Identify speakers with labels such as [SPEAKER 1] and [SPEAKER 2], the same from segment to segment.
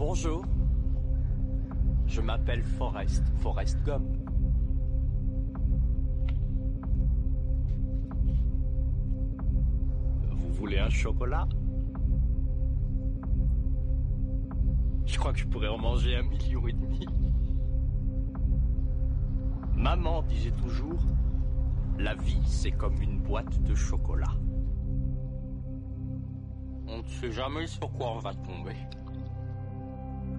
[SPEAKER 1] Bonjour. Je m'appelle Forrest, Forrest Gump. Vous voulez un chocolat? Je crois que je pourrais en manger un million et demi. Maman disait toujours, la vie c'est comme une boîte de chocolat. On ne sait jamais sur quoi on va tomber.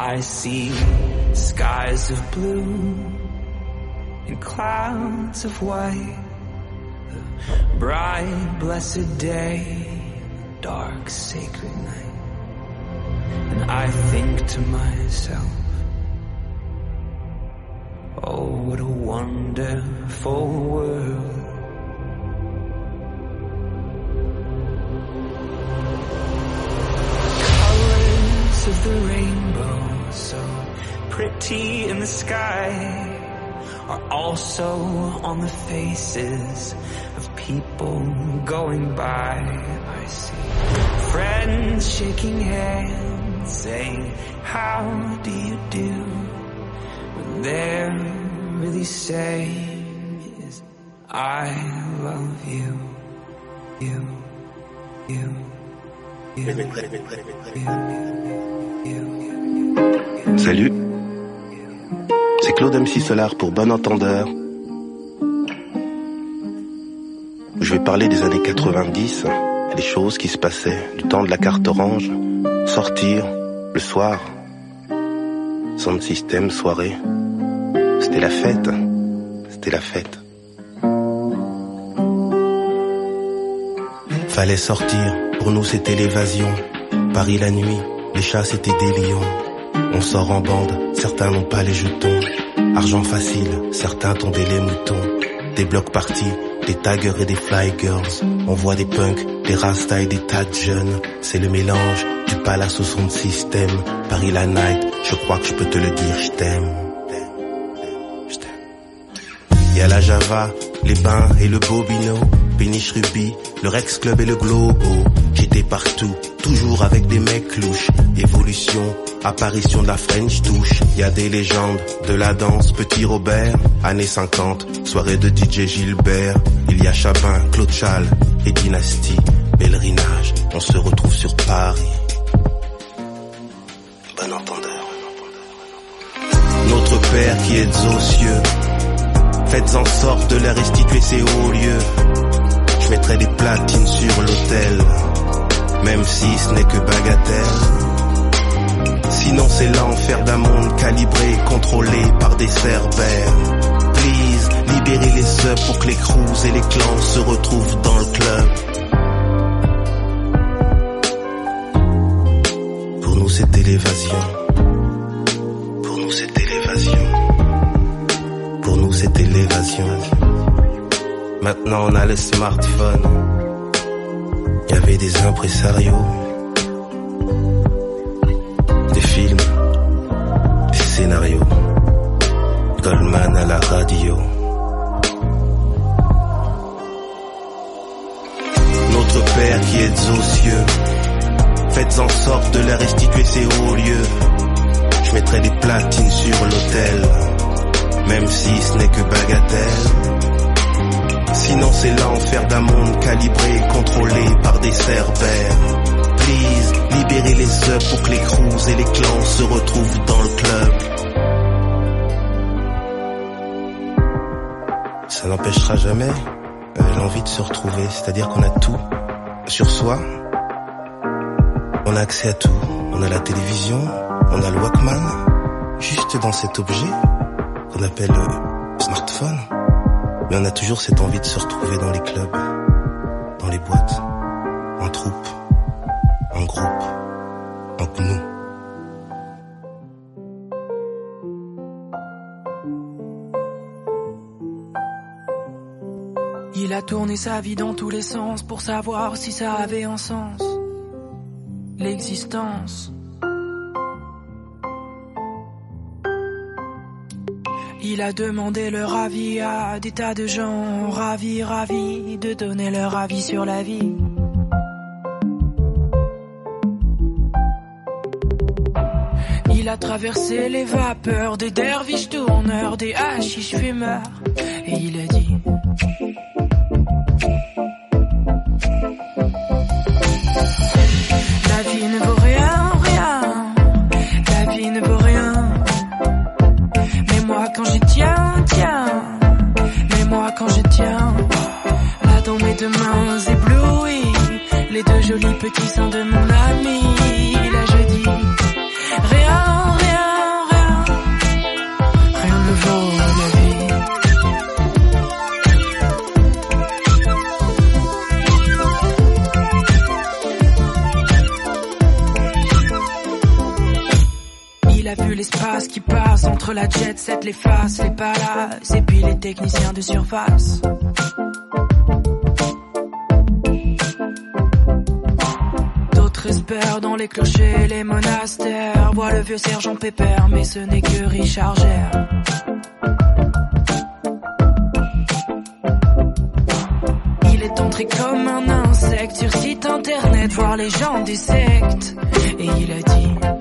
[SPEAKER 2] I see skies of blue and clouds of white, the bright blessed day, dark sacred night. And I think to myself, oh what a wonderful world. Colors of the so pretty in the sky, are also on the faces of people going by. I see friends shaking hands, saying, How do you do? What they're really saying is, I love you, you, you.
[SPEAKER 3] Salut, Claude MC Solar pour Bon Entendeur. Je vais parler des années 90, les choses qui se passaient du temps de la carte orange, sortir, le soir, sound système, soirée. C'était la fête, c'était la fête. Fallait sortir, pour nous c'était l'évasion. Paris la nuit, les chats c'était des lions. On sort en bande, certains n'ont pas les jetons. Argent facile, certains tombaient les moutons. Des blocs partis, des taggers et des fly girls. On voit des punks, des rastas et des tas de jeunes. C'est le mélange du palace au son de système. Paris la night, je crois que je peux te le dire, je t'aime. Y a la Java, les bains et le Bobino, Péniche Ruby, le Rex Club et le Globo. J'étais partout, toujours avec des mecs louches. Évolution, apparition de la French touche. Y a des légendes, de la danse, Petit Robert, années 50, soirée de DJ Gilbert. Il y a Chabin, Claude Chal et Dynastie, pèlerinage. On se retrouve sur Paris. Bon entendeur. Notre Père qui est aux cieux, faites en sorte de leur restituer ces hauts lieux. Je mettrai des platines sur l'autel, même si ce n'est que bagatelle. Sinon c'est l'enfer d'un monde calibré, contrôlé par des cerbères. Please, libérez les subs pour que les crews et les clans se retrouvent dans le club. Pour nous c'était l'évasion. Pour nous c'était l'évasion. Pour nous c'était l'évasion. Maintenant on a le smartphone. Il y avait des impresarios. À la radio. Notre Père qui est aux cieux. Faites en sorte de leur restituer ces hauts lieux. Je mettrai des platines sur l'autel. Même si ce n'est que bagatelle. Sinon c'est l'enfer d'un monde calibré, contrôlé par des cerbères. Please, libérez les œufs pour que les crews et les clans se retrouvent dans le club. Ça n'empêchera jamais euh, l'envie de se retrouver, c'est-à-dire qu'on a tout sur soi. On a accès à tout. On a la télévision, on a le Walkman, juste dans cet objet qu'on appelle le smartphone. Mais on a toujours cette envie de se retrouver dans les clubs, dans les boîtes,
[SPEAKER 4] sa vie dans tous les sens pour savoir si ça avait un sens. L'existence. Il a demandé leur avis à des tas de gens, ravis, ravis de donner leur avis sur la vie. Il a traversé les vapeurs des derviches tourneurs, des hachiches fumeurs, et il a dit petit sein de mon ami, là je dis rien, rien, rien, rien ne vaut la vie. Il a vu l'espace qui passe entre la jet set, les faces, les palaces et puis les techniciens de surface. les clochers, les monastères. Vois le vieux sergent Pépère, mais ce n'est que Richard Il est entré comme un insecte sur site internet, voir les gens du secte. Et il a dit.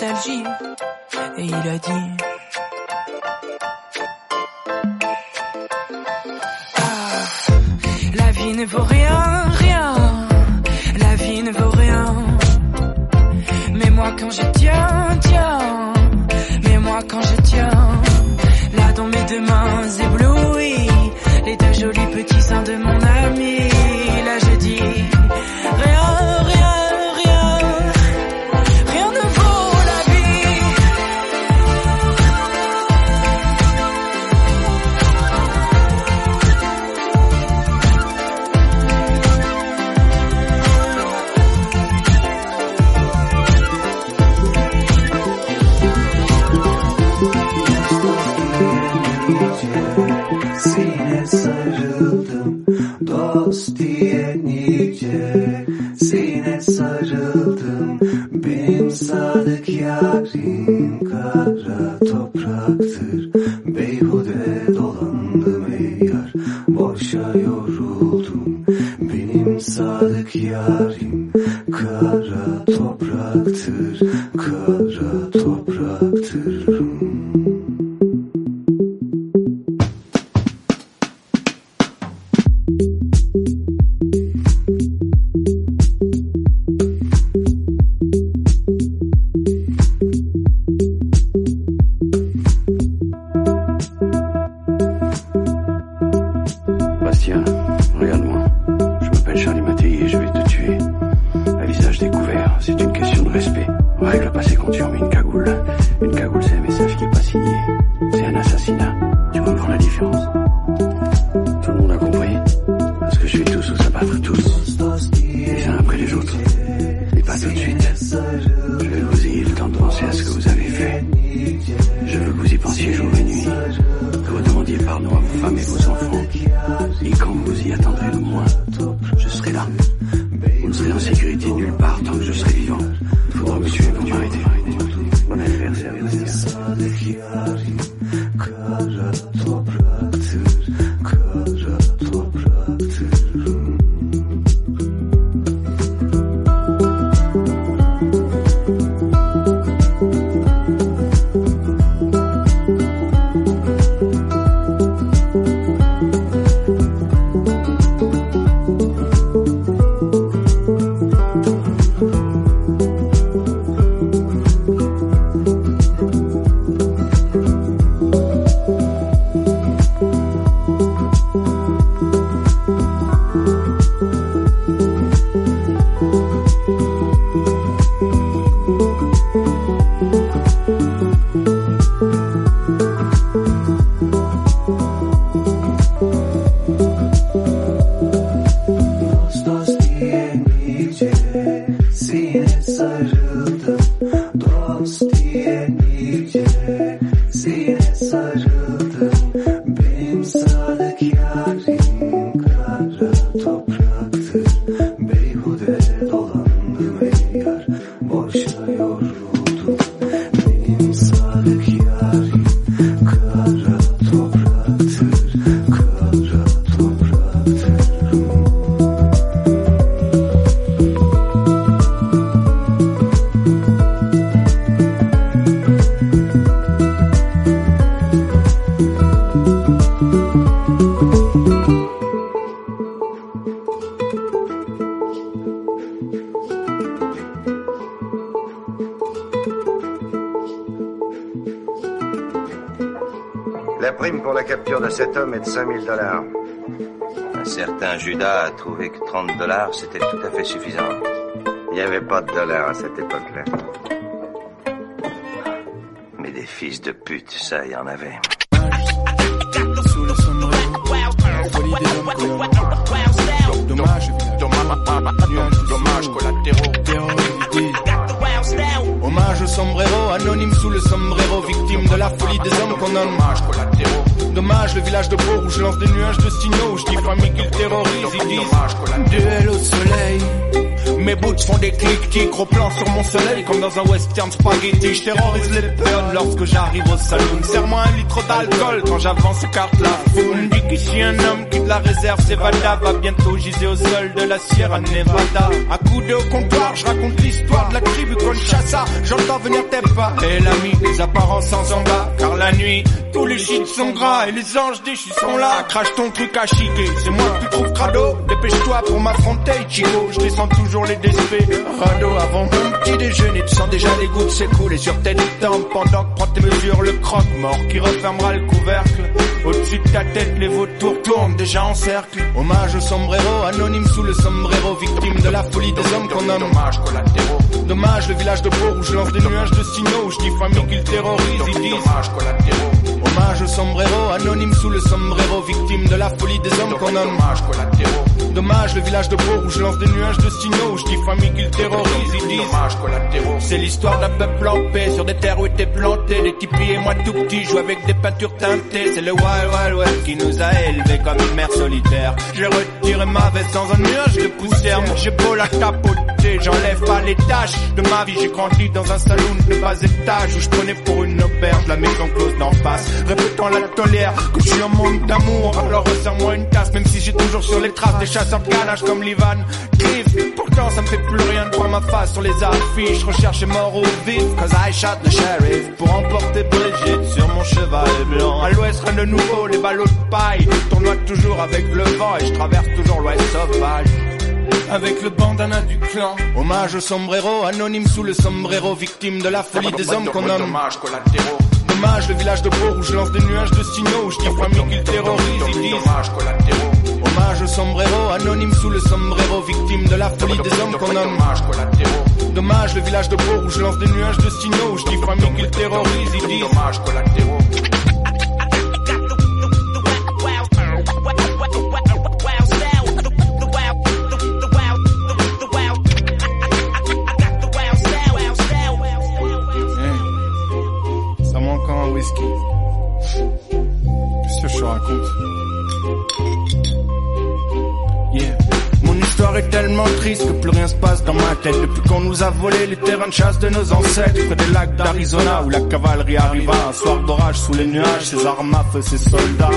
[SPEAKER 4] nostalgie. Et il a dit
[SPEAKER 5] yürüyorum. 25 000 dollars. Un certain Judas a trouvé que 30 dollars, c'était tout à fait suffisant. Il n'y avait pas de dollars à cette époque-là. Mais des fils de pute, ça, il y en avait.
[SPEAKER 6] Dommage, dommage, collatéraux. Hommage au sombrero, anonyme sous le sombrero, victime de la folie des hommes qu'on hommage collatéraux. Dommage, le village de Pau où je lance des nuages de signaux, je dis famille qu'ils terrorisent, ils disent duel au soleil. Mes boots font des clics, gros plan sur mon soleil comme dans un western spaghetti. Je terrorise les peurs lorsque j'arrive au saloon. Serre-moi un litre d'alcool quand j'avance carte la foule. Dit qu'ici un homme qui de la réserve s'évada va bientôt giser au sol de la Sierra Nevada. À de au je raconte l'histoire de la tribu Conchassa. J'entends venir tes pas et l'ami, les apparences sans en bas. Car la nuit, tous les shit sont gras et les anges déchus sont là. Crache ton truc à chiquer, c'est moi que tu trouves crado. Dépêche-toi pour m'affronter, Chico. Je descends toujours les déspés. Radeau avant mon petit déjeuner, tu sens déjà les gouttes s'écouler sur tes tempes pendant que prends tes mesures le croque-mort qui refermera le couvercle. Au-dessus de ta tête, les vautours tournent déjà en cercle. Hommage au sombrero, anonyme sous le sombrero, victime de la folie des hommes qu'on nomme. Dommage collatéraux. Dommage, le village de Pau où je lance des nuages de signaux, où je dis famille qu'ils terrorisent, ils disent. Dommage collatéraux. Hommage au sombrero, anonyme sous le sombrero, victime de la folie des hommes qu'on nomme. Dommage collatéraux. Dommage, le village de Pau où je lance des nuages de signaux, où je dis famille qu'ils terrorisent, ils disent. Dommage collatéraux. C'est l'histoire d'un peuple en paix sur des terres où étaient plantés des tipis et moi tout petit, joue avec des peintures teintées. C'est le Wild Wild West qui nous a élevés comme une mère solitaire. J'ai retiré ma veste dans un nuage de poussière, j'ai beau la tapoter, j'enlève pas les tâches de ma vie. J'ai grandi dans un saloon de bas étage où je prenais pour une auberge la maison close d'en face, répétant la tolère que je suis un monde d'amour. Alors resserre-moi une tasse, même si j'ai toujours sur les traces des chasseurs de canage comme l'Ivan Cliff. Pourtant ça me fait plus rien de voir ma face sur les affiches. Recherche mort ou vif, cause I shot the sheriff pour emporter Brigitte sur mon cheval blanc. À l'ouest rien de nouveau, les ballots de paille tournoient toujours avec le vent et je traverse toujours l'ouest sauvage avec le bandana du clan. Hommage au sombrero, anonyme sous le sombrero, victime de la folie des hommes qu'on nomme. Dommage collatéraux. Dommage, le village de Pau où je lance des nuages de signaux, où je dis famille qu'ils terrorisent, ils disent. Dommage collatéraux. Hommage au sombrero, anonyme sous le sombrero, victime de la folie des hommes qu'on nomme. Dommage collatéraux. Dommage, le village de Pau où je lance des nuages de signaux, où je dis famille qu'ils terrorisent, ils disent. Dommage collatéraux. Tellement triste que plus rien se passe dans ma tête. Depuis qu'on nous a volé les terrains de chasse de nos ancêtres Près des lacs d'Arizona où la cavalerie arriva. Un soir d'orage sous les nuages, ses armes à feu, ses soldats.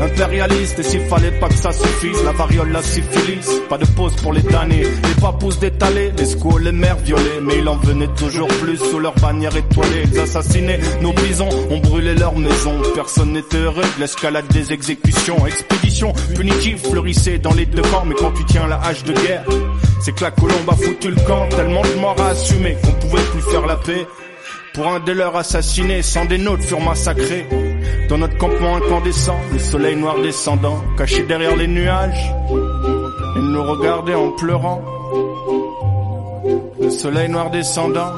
[SPEAKER 6] Impérialistes, et s'il fallait pas que ça suffise La variole, la syphilis, pas de pause pour les damnés. Les papous détalés, les squaws, les mères violées. Mais il en venait toujours plus sous leur bannière étoilée Ils assassinaient nos bisons, ont brûlé leurs maisons. Personne n'était heureux de l'escalade des exécutions. Expédition punitive fleurissait dans les deux camps Mais quand tu tiens la hache de guerre c'est que la colombe a foutu le camp, tellement de morts à assumer qu'on pouvait plus faire la paix. Pour un des leurs assassinés, sans des nôtres furent massacrés. Dans notre campement incandescent, le soleil noir descendant, caché derrière les nuages, il nous regardait en pleurant. Le soleil noir descendant,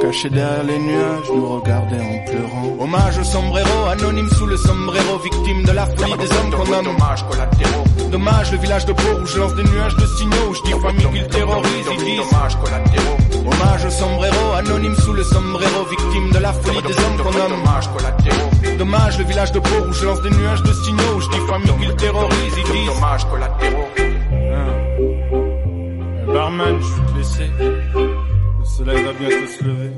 [SPEAKER 6] caché derrière les nuages, nous regardait en pleurant. Hommage au sombrero, anonyme sous le sombrero, victime de la folie des hommes qu'on nomme dommage, le village de Bourg où je lance des nuages de signaux, je dis famille qu'ils terrorisent, ils disent dommage, collatéraux. Hommage au sombrero, anonyme sous le sombrero, victime de la folie des hommes qu'on nomme. Dommage, collatéraux. Dommage, le village de Bourg où je lance des nuages de signaux, je dis famille qu'ils terrorisent, ils disent dommage, collatéraux. Eh, barman, je suis te. Le soleil va bientôt se lever.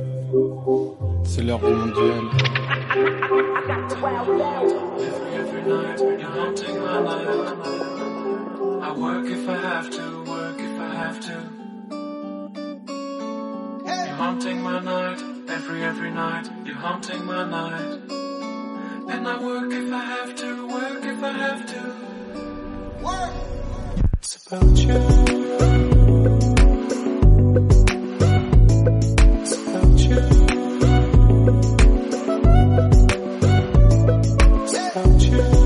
[SPEAKER 6] C'est l'heure
[SPEAKER 7] du mondial. Every I work if I have to, work if I have to.
[SPEAKER 8] Hey.
[SPEAKER 7] You're haunting my night, every, every night, you're haunting my night. And I work if I have to, work if I have to. Work! It's about you. about you.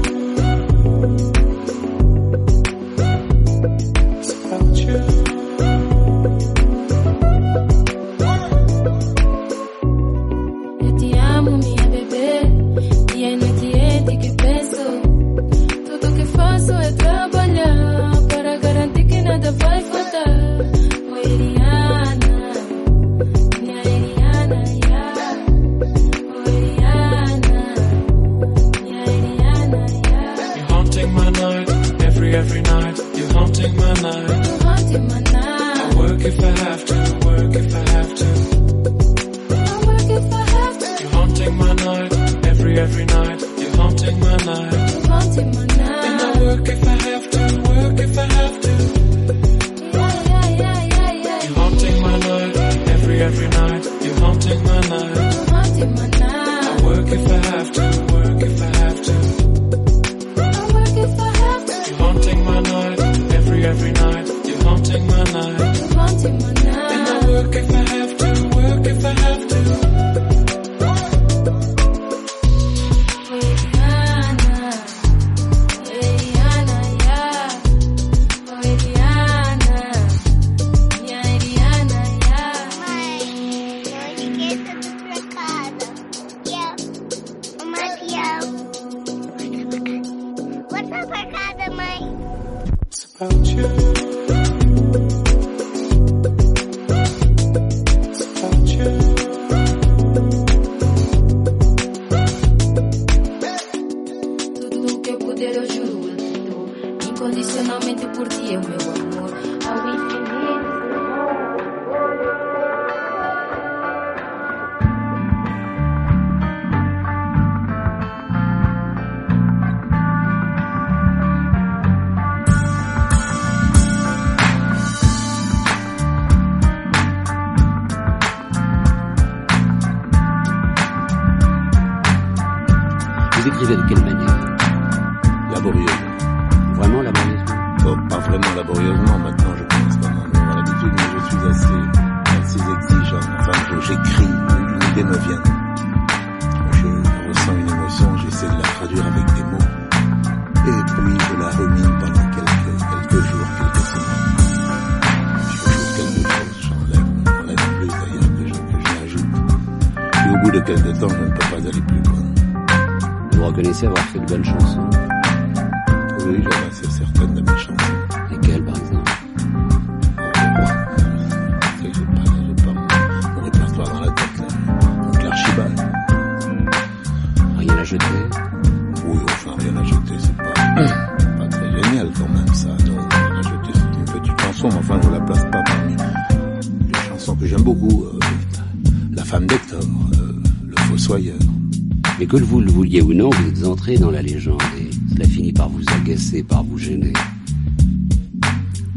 [SPEAKER 8] que
[SPEAKER 9] vous
[SPEAKER 10] le
[SPEAKER 9] vouliez ou non, vous êtes entré dans la légende et cela finit par vous agacer, par vous gêner.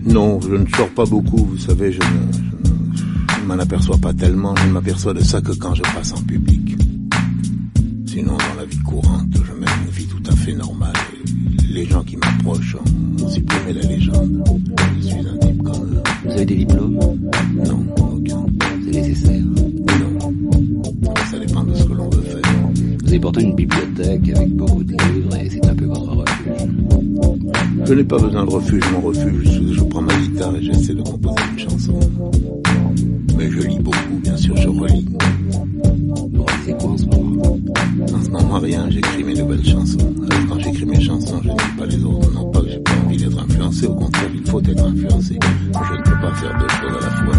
[SPEAKER 10] Non, je ne sors pas beaucoup, vous savez, je ne, m'en aperçois pas tellement, je ne m'aperçois de ça que quand je passe en public. Sinon, dans la vie courante, je mène une vie tout à fait normale. Les gens qui m'approchent ont supprimé la légende. Je suis un type comme...
[SPEAKER 9] Vous avez des diplômes porté une bibliothèque avec beaucoup de livres et c'est un peu votre refuge.
[SPEAKER 10] Je n'ai pas besoin de refuge. Mon refuge, je prends ma guitare et j'essaie de composer une chanson. Mais je lis beaucoup, bien sûr, je relis.
[SPEAKER 9] Bon, c'est quoi en ce moment?
[SPEAKER 10] En ce moment, rien. J'écris mes nouvelles chansons. Euh, quand j'écris mes chansons, je n'aime pas les autres. Non pas que j'ai pas envie d'être influencé. Au contraire, il faut être influencé. Je ne peux pas faire deux choses à la fois.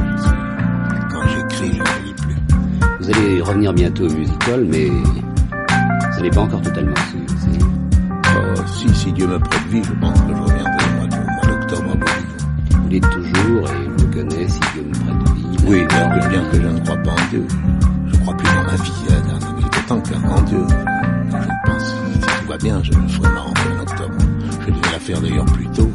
[SPEAKER 10] Quand j'écris, je ne lis plus.
[SPEAKER 9] Vous allez revenir bientôt au musical, mais n'est pas encore totalement sûr. c'est-
[SPEAKER 10] Oh, si, si Dieu me prête vie, je pense que je reviendrai au mois d'octobre à Beauville.
[SPEAKER 9] Vous l'êtes toujours et je vous connais si Dieu me prête vie.
[SPEAKER 10] Oui, bien que, bien que je ne crois pas en Dieu. Je crois plus dans ma vie. Il est temps que en Dieu. Je pense, si tout va bien, je ferai ma rentrée en octobre. Je devais la faire d'ailleurs plus tôt.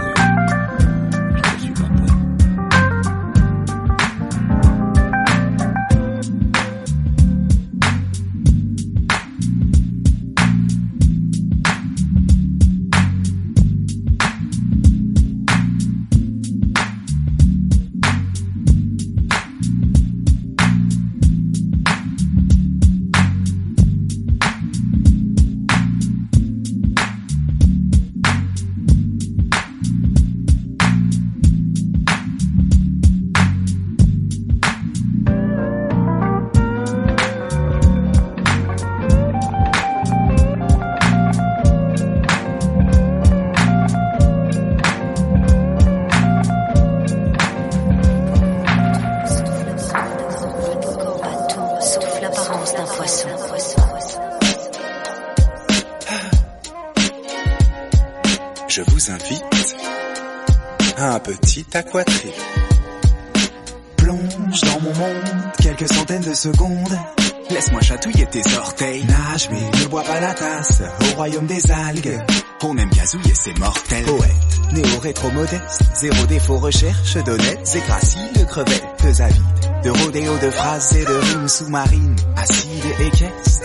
[SPEAKER 11] Plonge dans mon monde quelques centaines de secondes. Laisse-moi chatouiller tes orteils. Nage mais ne bois pas la tasse. Au royaume des algues.
[SPEAKER 12] On aime gazouiller, c'est mortel.
[SPEAKER 11] Poète, néo-rétro-modeste. Zéro défaut recherche d'honnêtes et graciles crevettes de. De rodéo de phrases et de rimes sous-marines. Acides et caisses.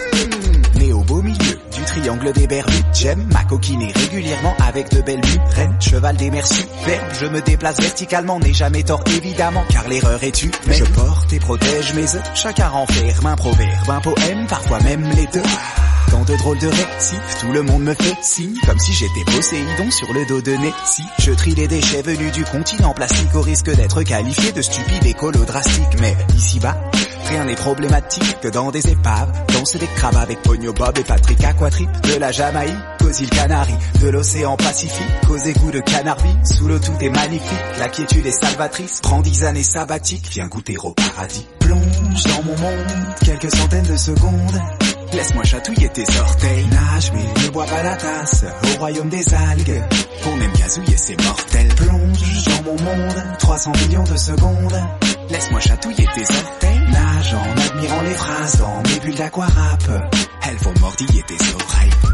[SPEAKER 11] Des Bermudes. J'aime ma coquiner régulièrement avec de belles. Reine, cheval des mers superbes. Je me déplace verticalement, n'ai jamais tort évidemment. Car l'erreur est tue. Mais je porte et protège mes œufs. Chacun renferme un proverbe, un poème, parfois même les deux. Dans de drôles de récifs, tout le monde me fait signe Comme si j'étais Poséidon sur le dos de Nessie Je trie les déchets venus du continent plastique Au risque d'être qualifié de stupide écolo drastique Mais ici-bas, rien n'est problématique Que dans des épaves, danser des crabes avec Pogno Bob et Patrick Aquatrip De la Jamaïque aux îles Canaries De l'océan Pacifique aux égouts de Canarby Sous l'eau tout est magnifique, la quiétude est salvatrice. Prends dix années sabbatiques, viens goûter au paradis. Plonge dans mon monde, quelques centaines de secondes Laisse-moi chatouiller tes orteils. Nage mais ne bois pas la tasse. Au royaume des algues.
[SPEAKER 12] On aime gazouiller, c'est mortel.
[SPEAKER 11] Plonge dans mon monde. 300 millions de secondes.
[SPEAKER 12] Laisse-moi chatouiller tes orteils.
[SPEAKER 11] Nage en admirant les phrases dans mes bulles d'aquarap.
[SPEAKER 12] Elles vont mordiller tes oreilles.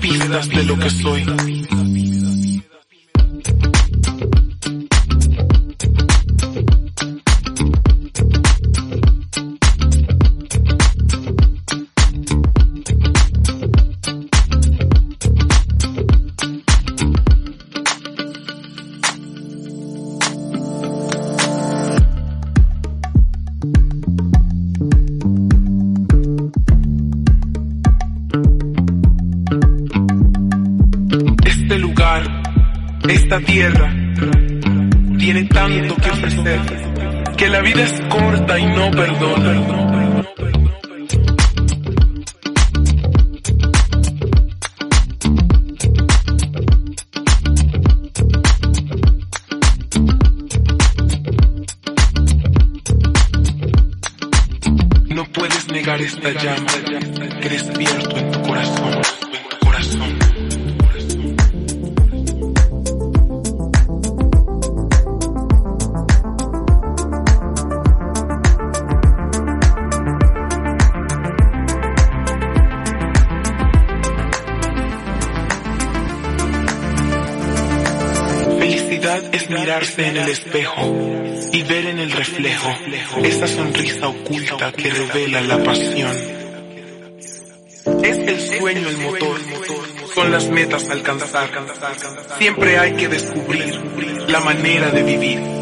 [SPEAKER 13] pistas de lo que soy. Siempre hay que descubrir la manera de vivir.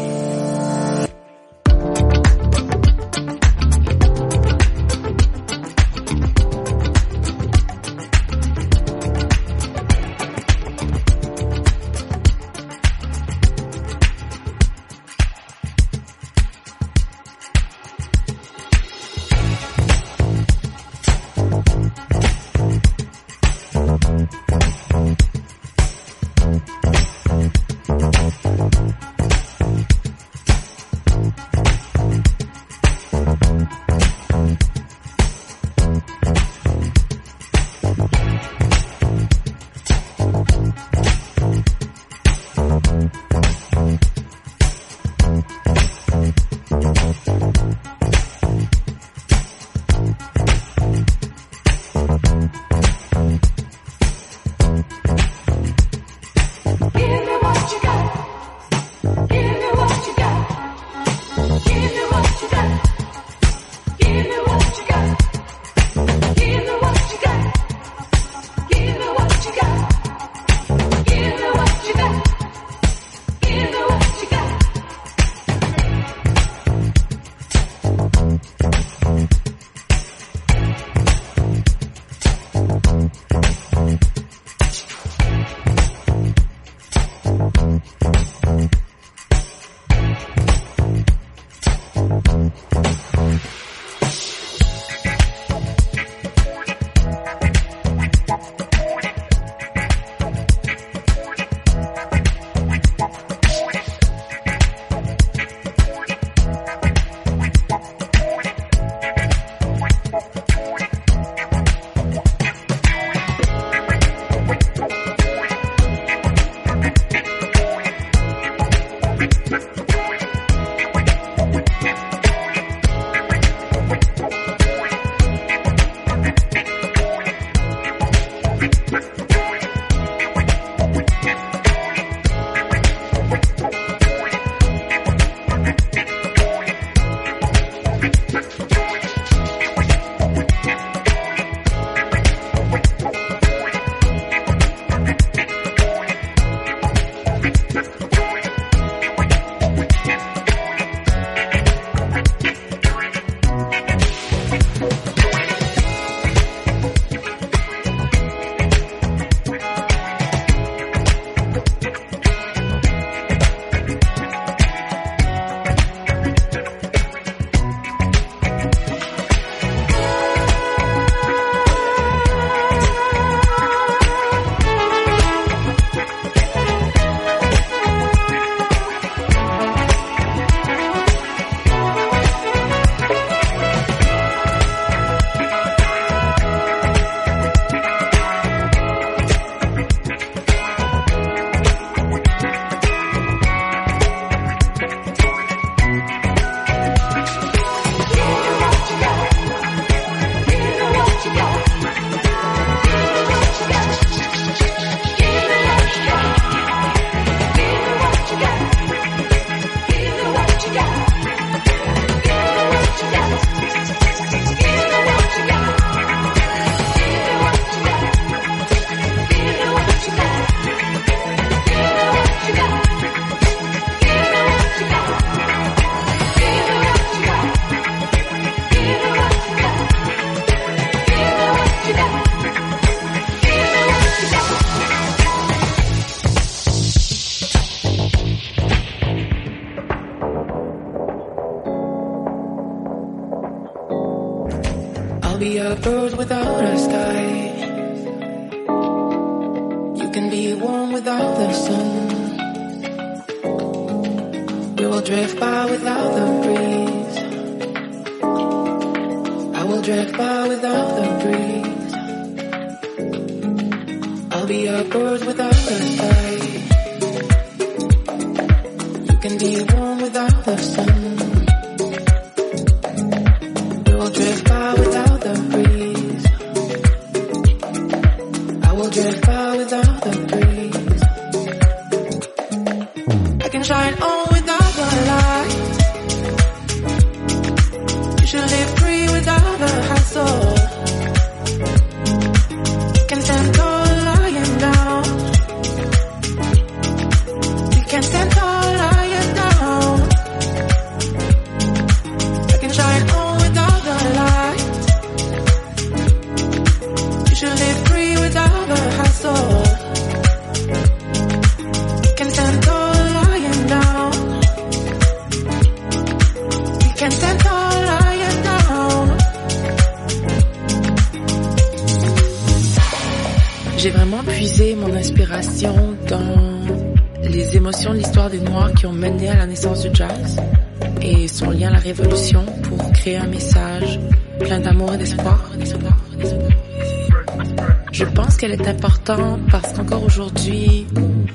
[SPEAKER 14] Parce qu'encore aujourd'hui,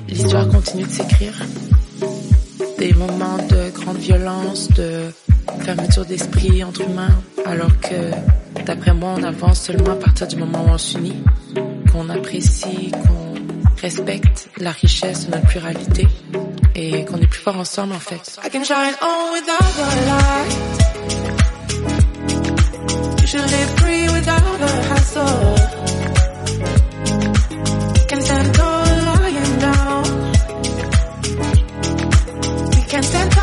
[SPEAKER 14] l'histoire continue de s'écrire. Des moments de grande violence, de fermeture d'esprit entre humains, alors que, d'après moi, on avance seulement à partir du moment où on s'unit, qu'on apprécie, qu'on respecte la richesse de notre pluralité et qu'on est plus fort ensemble en fait. I can shine on without light. can't stand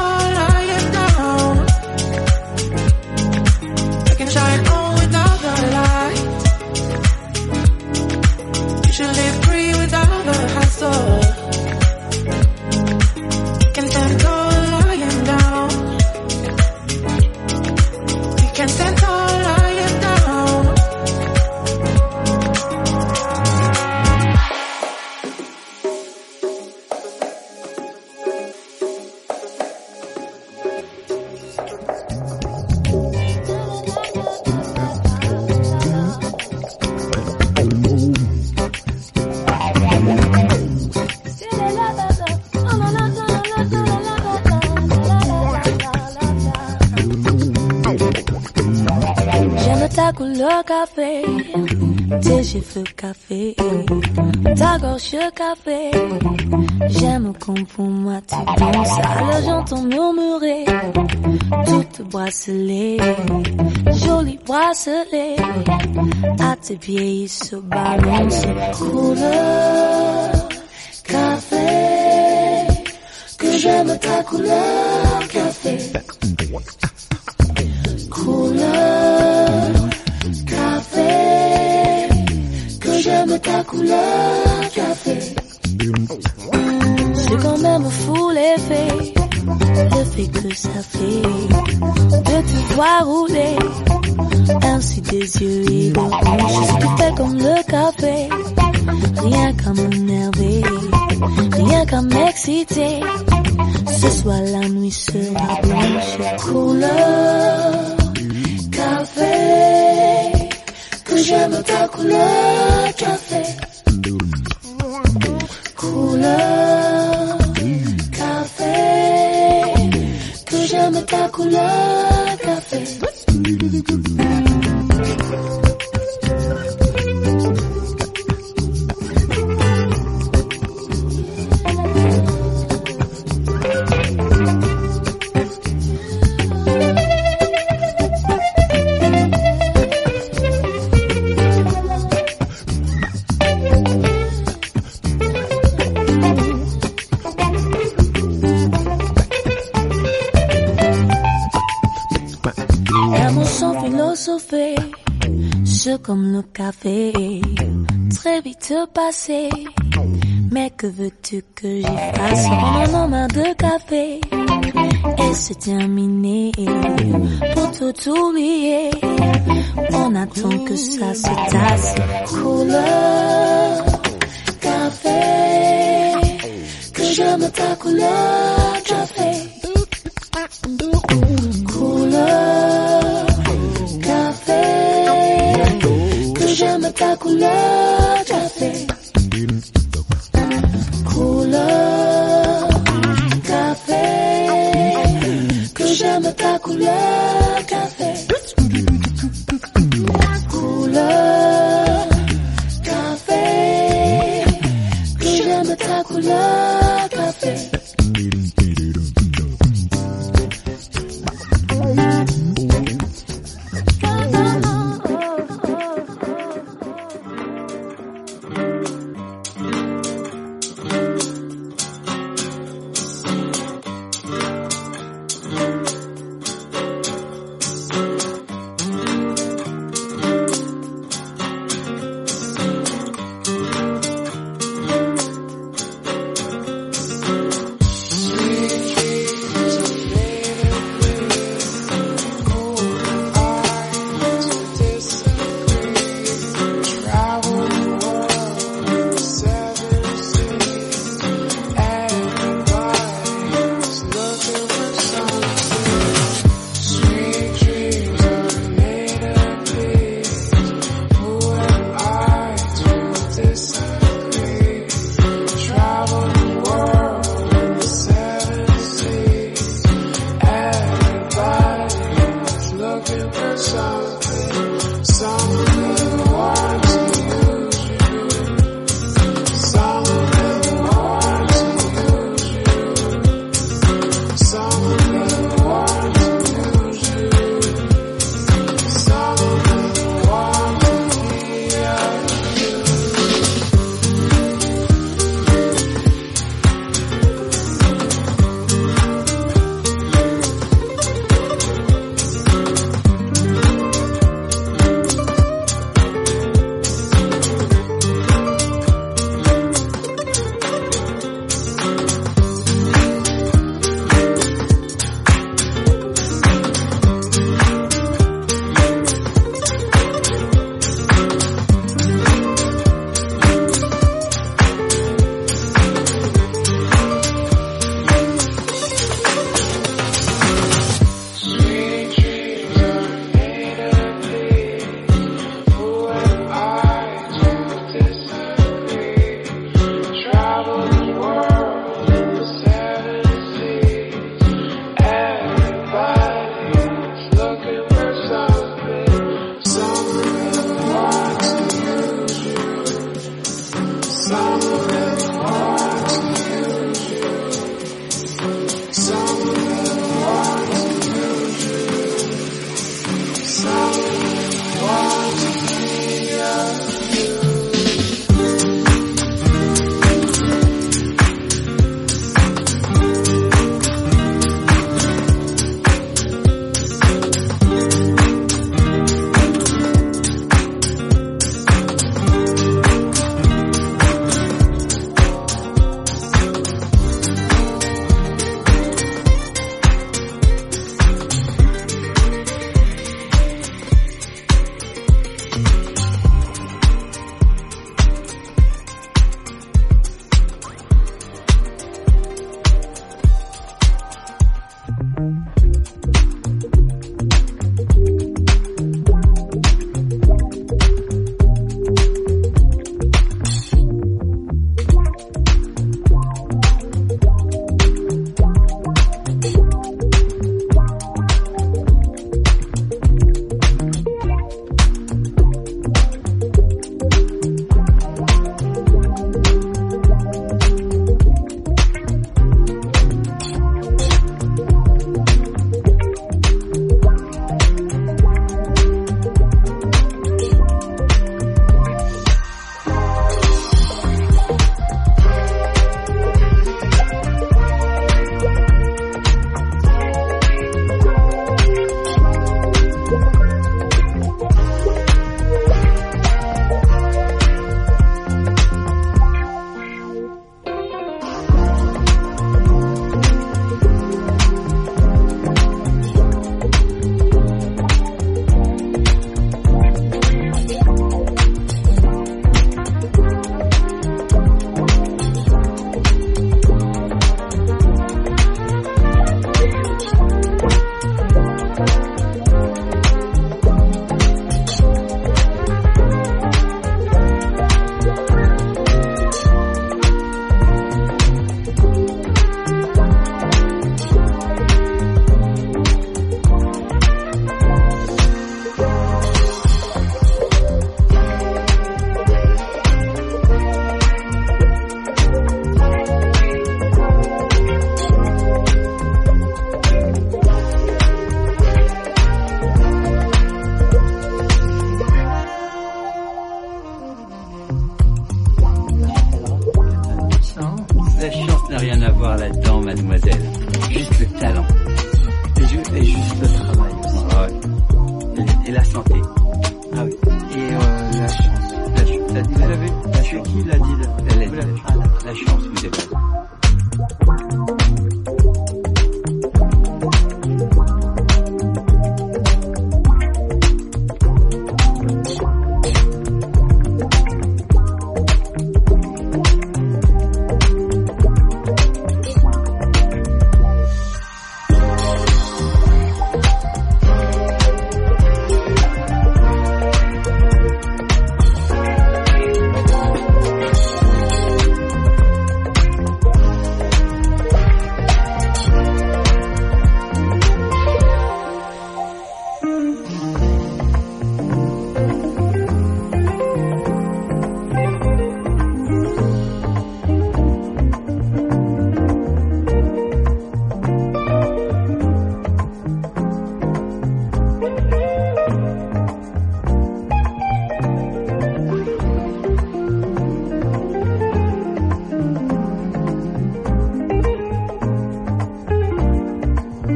[SPEAKER 15] café, ta gorge café. J'aime quand pour moi tu danses, alors j'entends murmurer toutes bracelets, joli bracelet. À tes pieds il se balance, couleur café, que j'aime ta couleur bouche. Tu fais comme le café, rien qu'à m'énerver, rien qu'à m'exciter. Ce soir la nuit sera blanche, couleur café, que j'aime ta couleur Mais que veux-tu que j'y fasse? En a marre de café c'est terminé. Pour tout oublier, on attend que ça se tasse. Couleur, café, que j'aime ta couleur, café. Couleur, café, que j'aime ta couleur,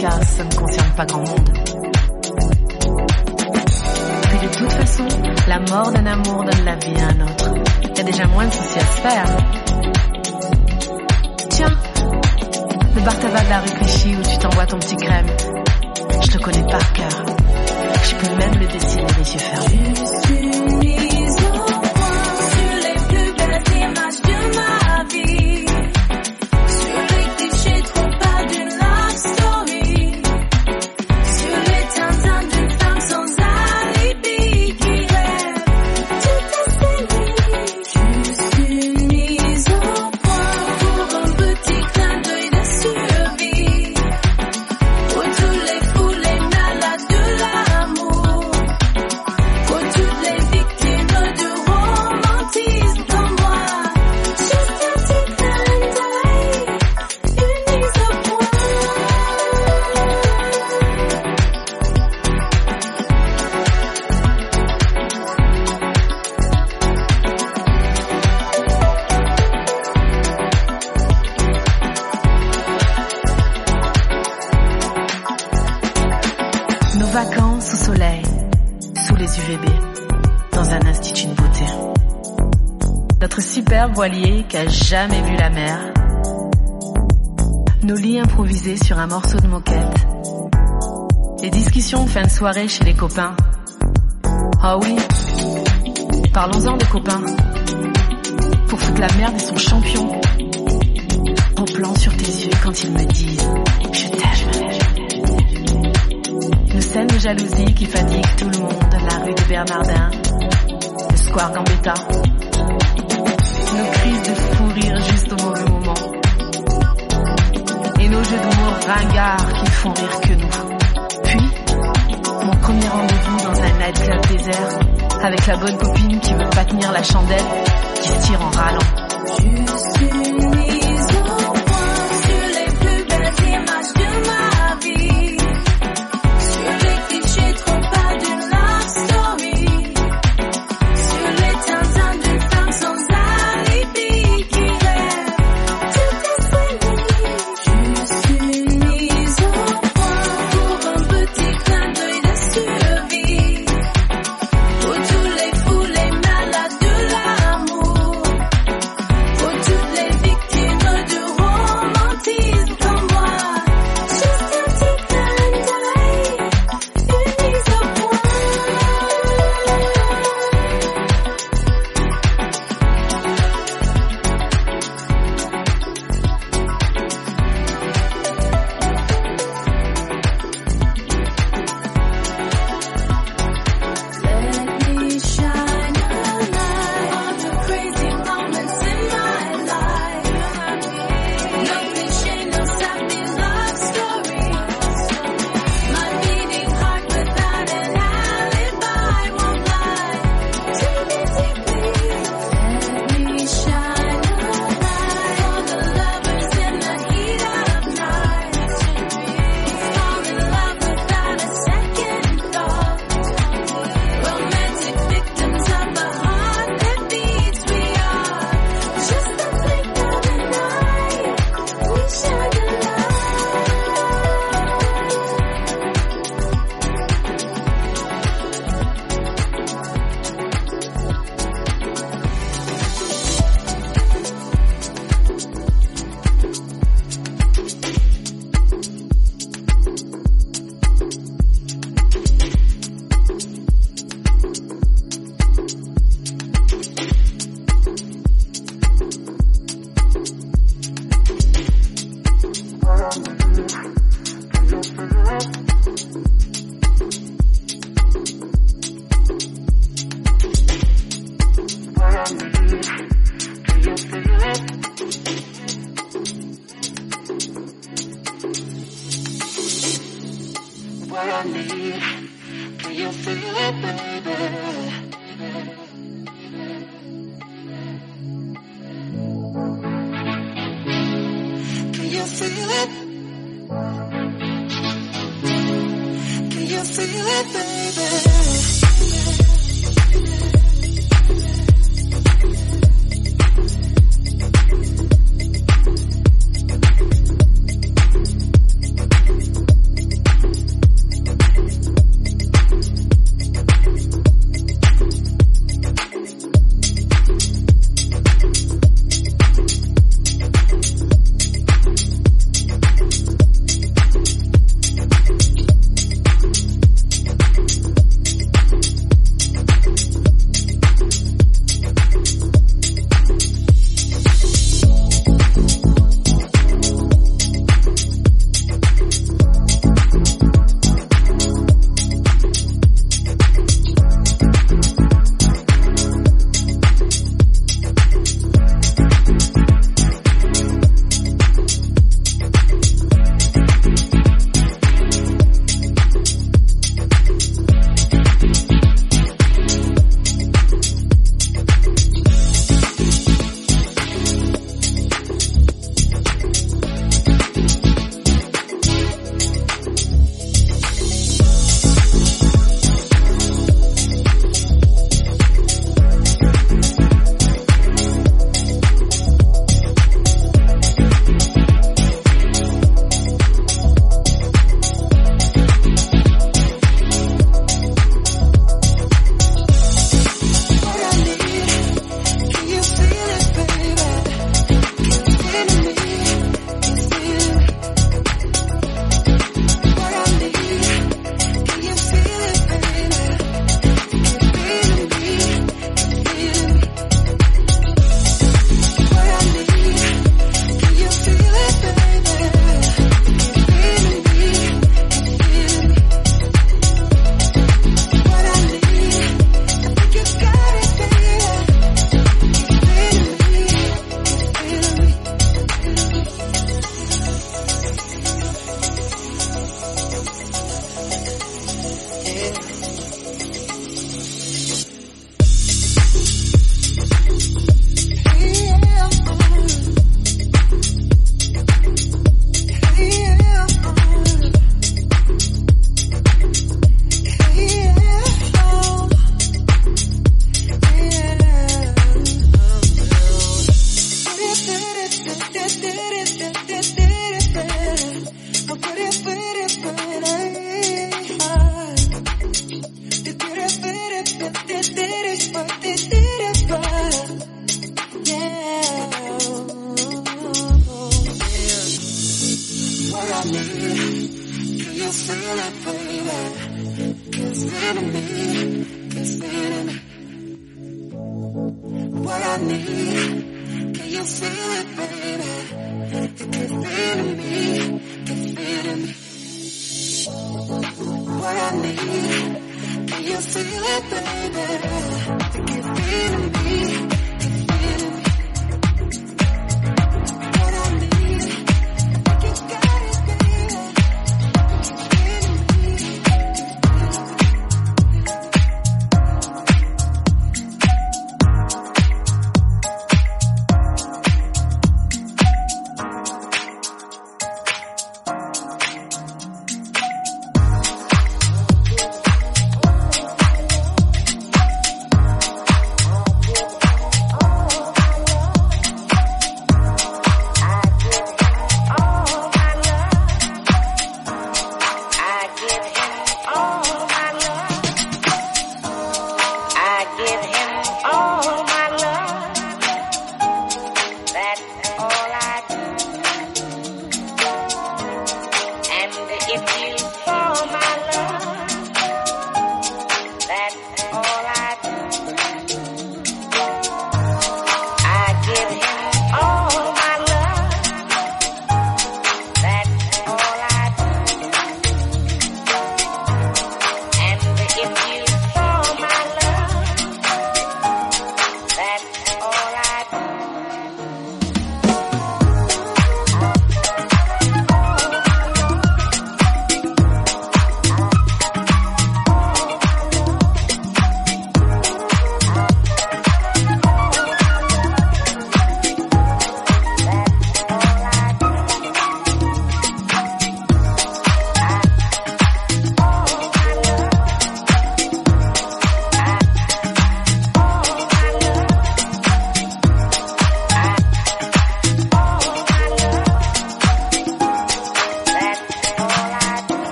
[SPEAKER 16] car ça ne concerne pas grand monde. Puis de toute façon, la mort d'un amour donne la vie à un autre. Il y a déjà moins de soucis à se faire. Tiens, le bar tabac de la rue où tu t'envoies ton petit crème. Je te connais par cœur. Je peux même le dessiner les yeux fermés.
[SPEAKER 15] Qui
[SPEAKER 16] jamais vu la mer. Nos lits improvisés sur un morceau de moquette. Les discussions de fin de soirée chez les copains. Ah oui, parlons-en des copains. Pour foutre la merde et son champion. Au plan sur tes yeux quand ils me disent je t'aime. Une scène de jalousie qui fatigue tout le monde. La rue de Bernardin, le square Gambetta. De fou rire juste au mauvais moment. Et nos jeux d'humour ringards qui font rire que nous. Puis, mon premier rendez-vous dans un nightclub désert avec la bonne copine qui veut pas tenir la chandelle, qui se tire en râlant.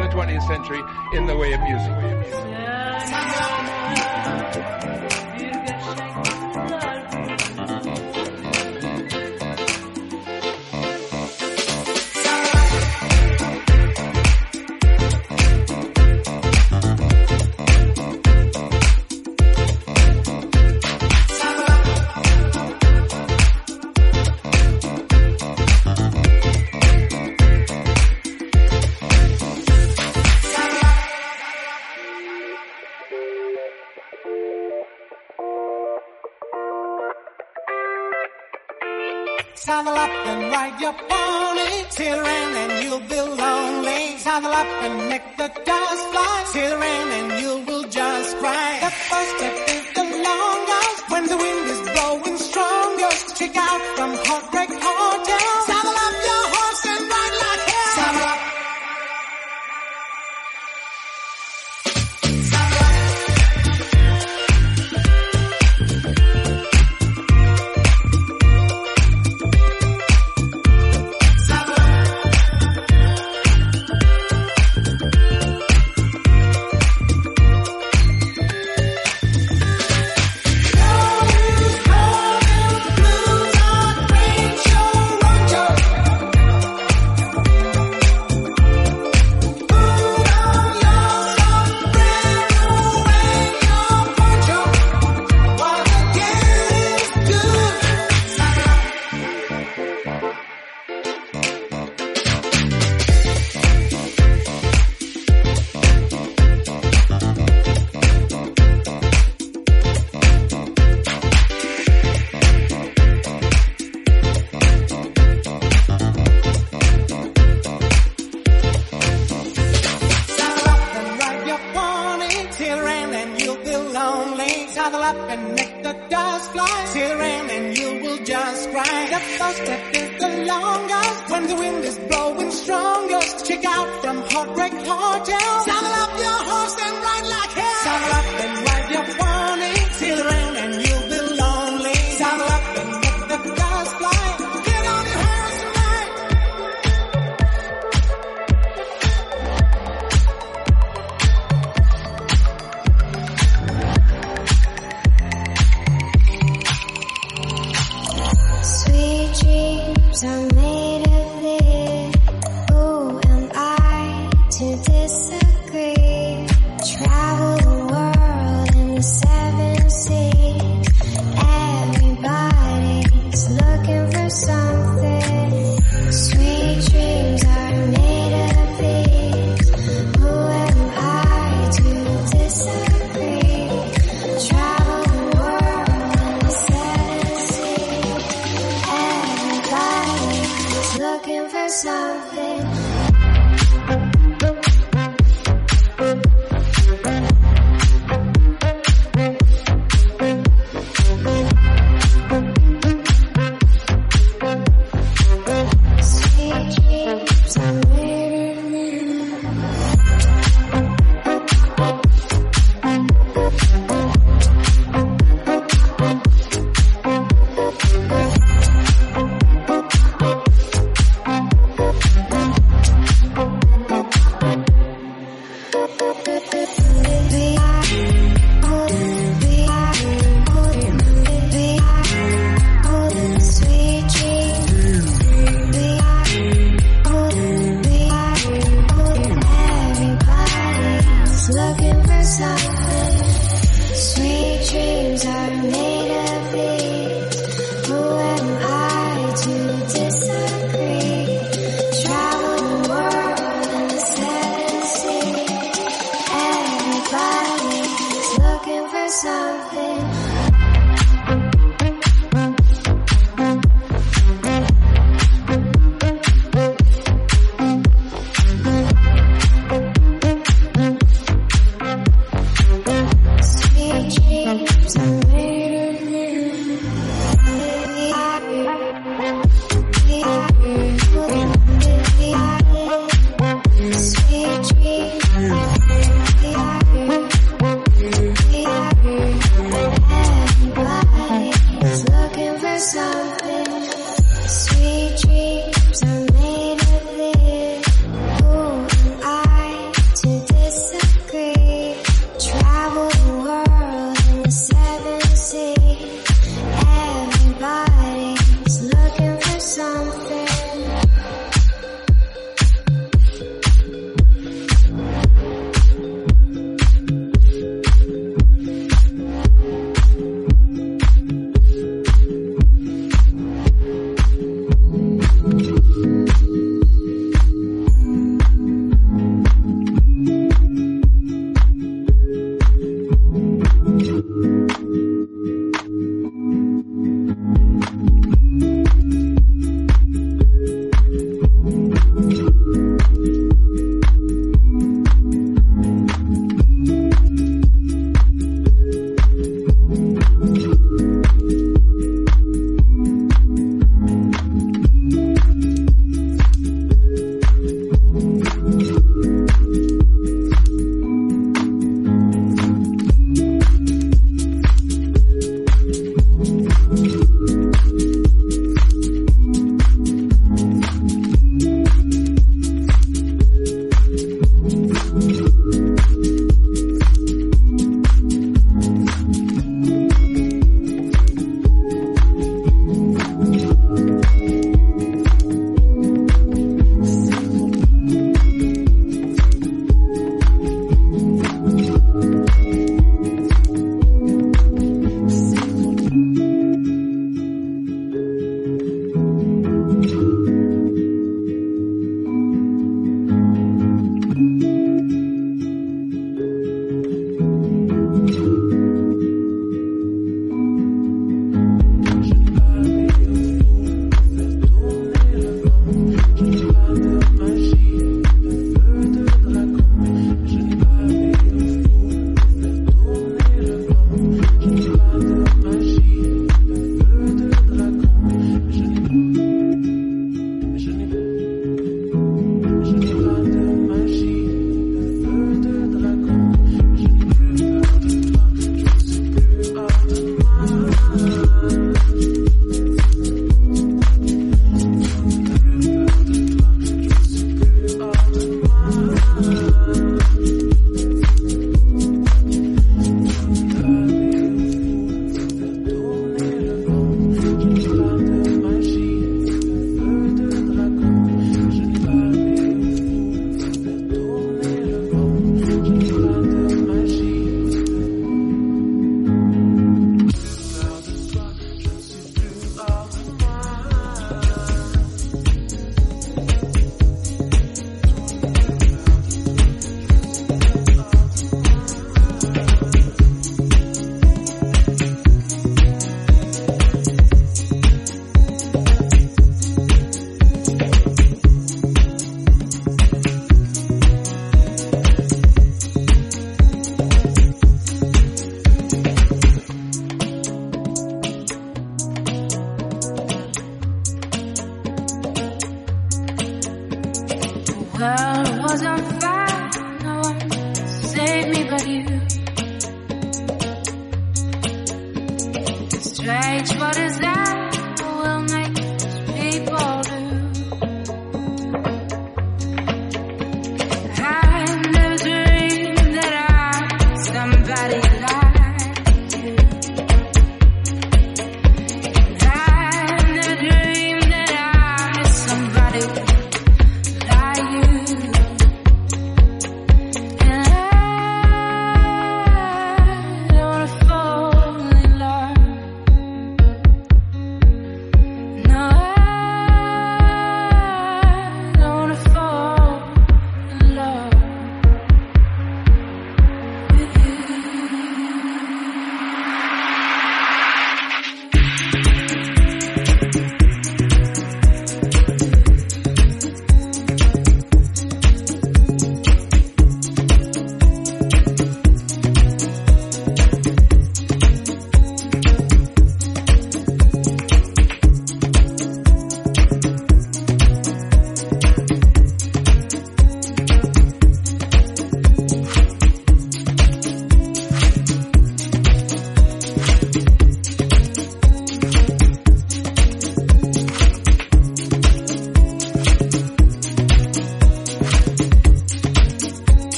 [SPEAKER 15] in the
[SPEAKER 17] 20th century
[SPEAKER 18] in the
[SPEAKER 19] way of
[SPEAKER 20] music.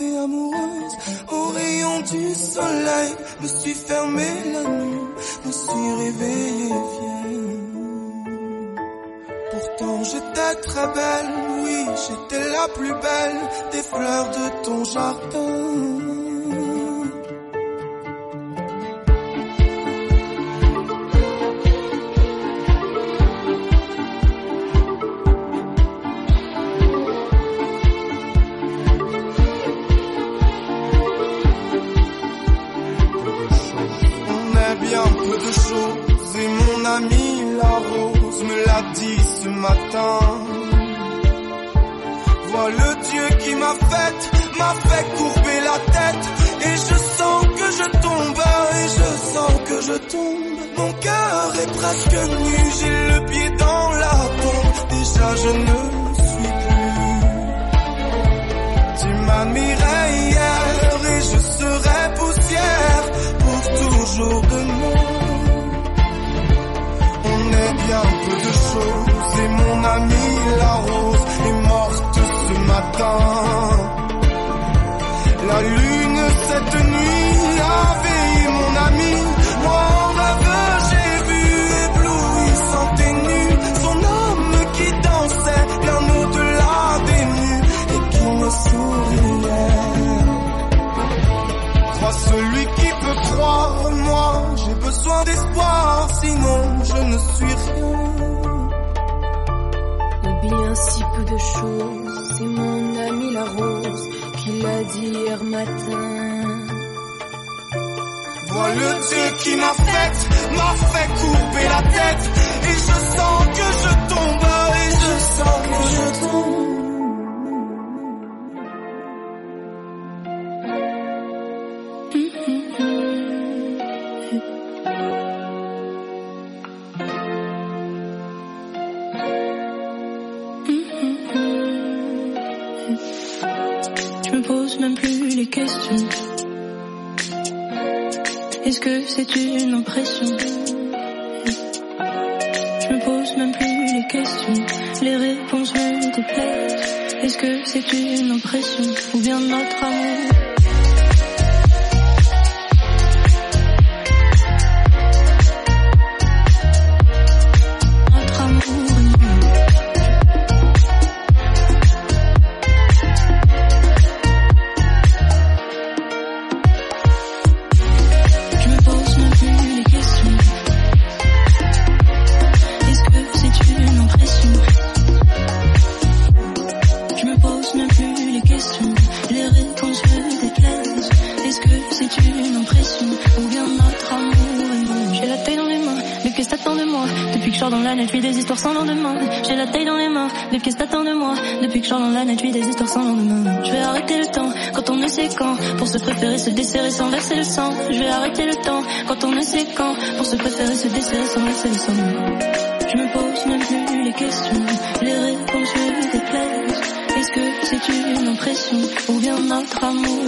[SPEAKER 20] Amoureuse. Au rayon du soleil, me suis fermée la nuit, me suis réveillée vieille. Pourtant j'étais très belle, oui, j'étais la plus belle des fleurs de ton jardin. Presque nu, j'ai le pied dans la tombe. Déjà je ne suis plus. Tu m'admirais hier et je serai poussière pour toujours demain. On est bien peu de choses et mon ami la rose est morte ce matin. Sinon je ne suis rien.
[SPEAKER 21] Et bien si peu de choses, c'est mon ami la rose qui l'a dit hier matin.
[SPEAKER 20] Vois le Dieu qui m'a faite, m'a fait couper la tête, et je sens que je tombe, et je sens que je tombe.
[SPEAKER 22] Est-ce que c'est une impression? Je me pose même plus les questions. Les réponses me déplaisent. Est-ce que c'est une impression? Ou bien notre amour? Dans la vis des histoires sans lendemain. Je vais arrêter le temps quand on ne sait quand. Pour se préférer, se desserrer sans verser le sang. Je vais arrêter le temps quand on ne sait quand. Pour se préférer, se desserrer sans verser le sang. Je me pose même plus les questions. Les réponses me déplaisent. Est-ce que c'est une impression ou bien notre amour?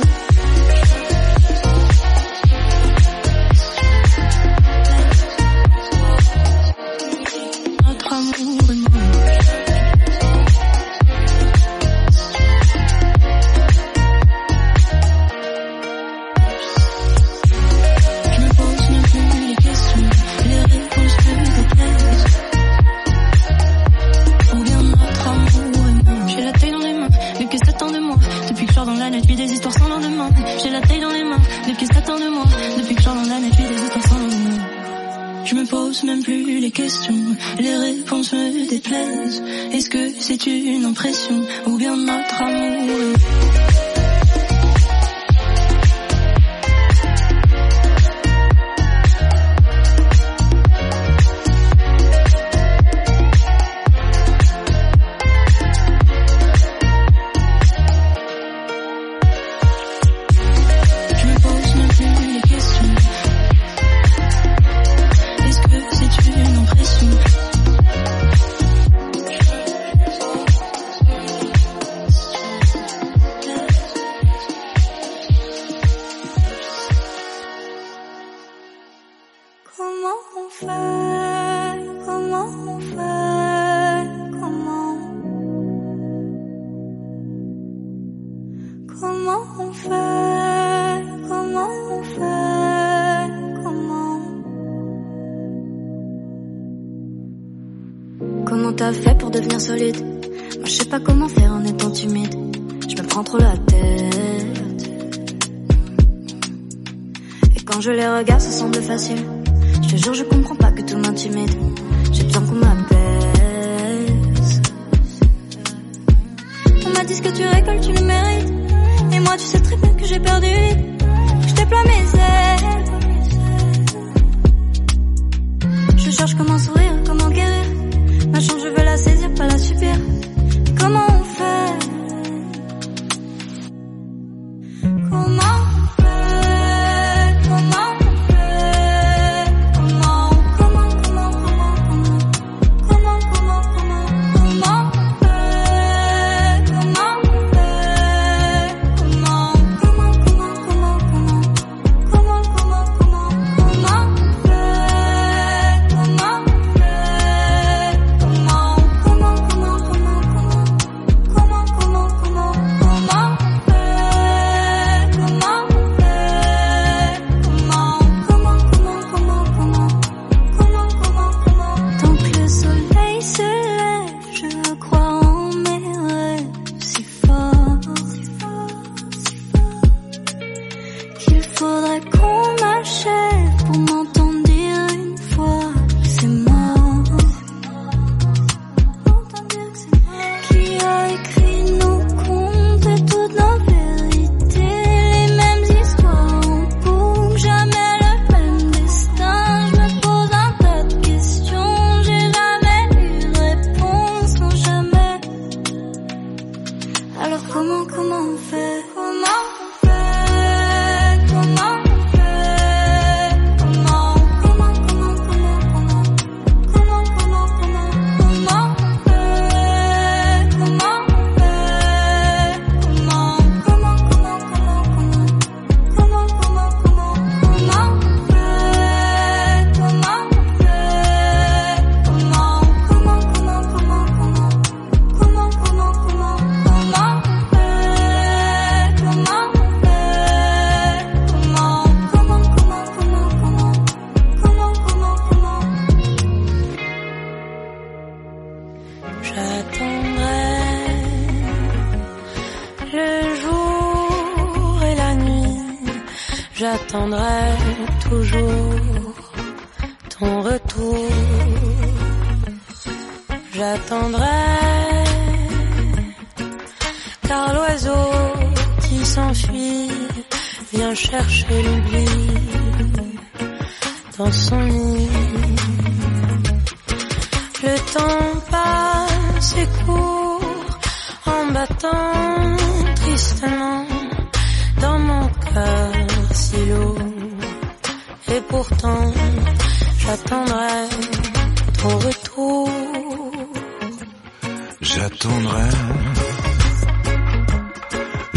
[SPEAKER 23] J'attendrai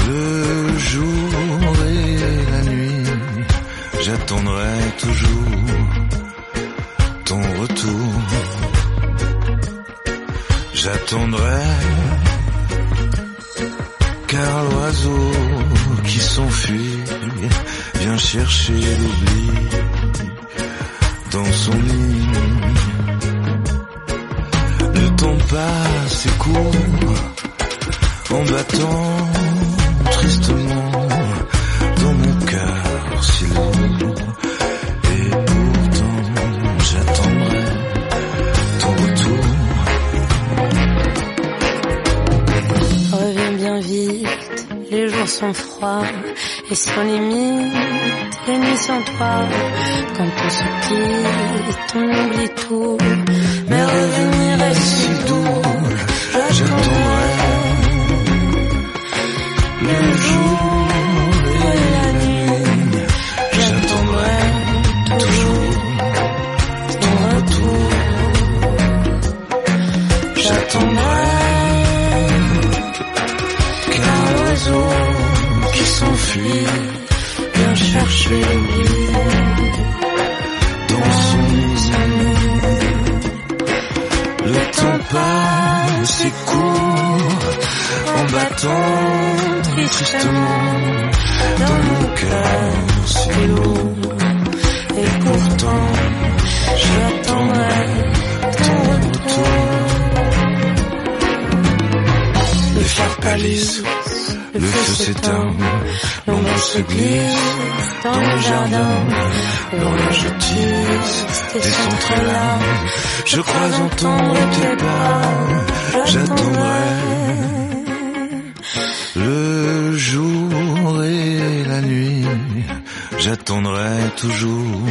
[SPEAKER 23] le jour et la nuit. J'attendrai toujours ton retour. J'attendrai car l'oiseau qui s'enfuit vient chercher l'oubli dans son lit. Ne tombe pas s'écoule en battant tristement dans mon cœur si lourd. Et pourtant j'attendrai ton retour. Reviens bien vite, les jours sont froids et sans limite, les nuits sans toi. Quand on se quitte, on oublie tout glisse dans le jardin, l'horloge tisse et s'entrelame. Je crois entendre tes pas, j'attendrai le jour et la nuit, j'attendrai toujours.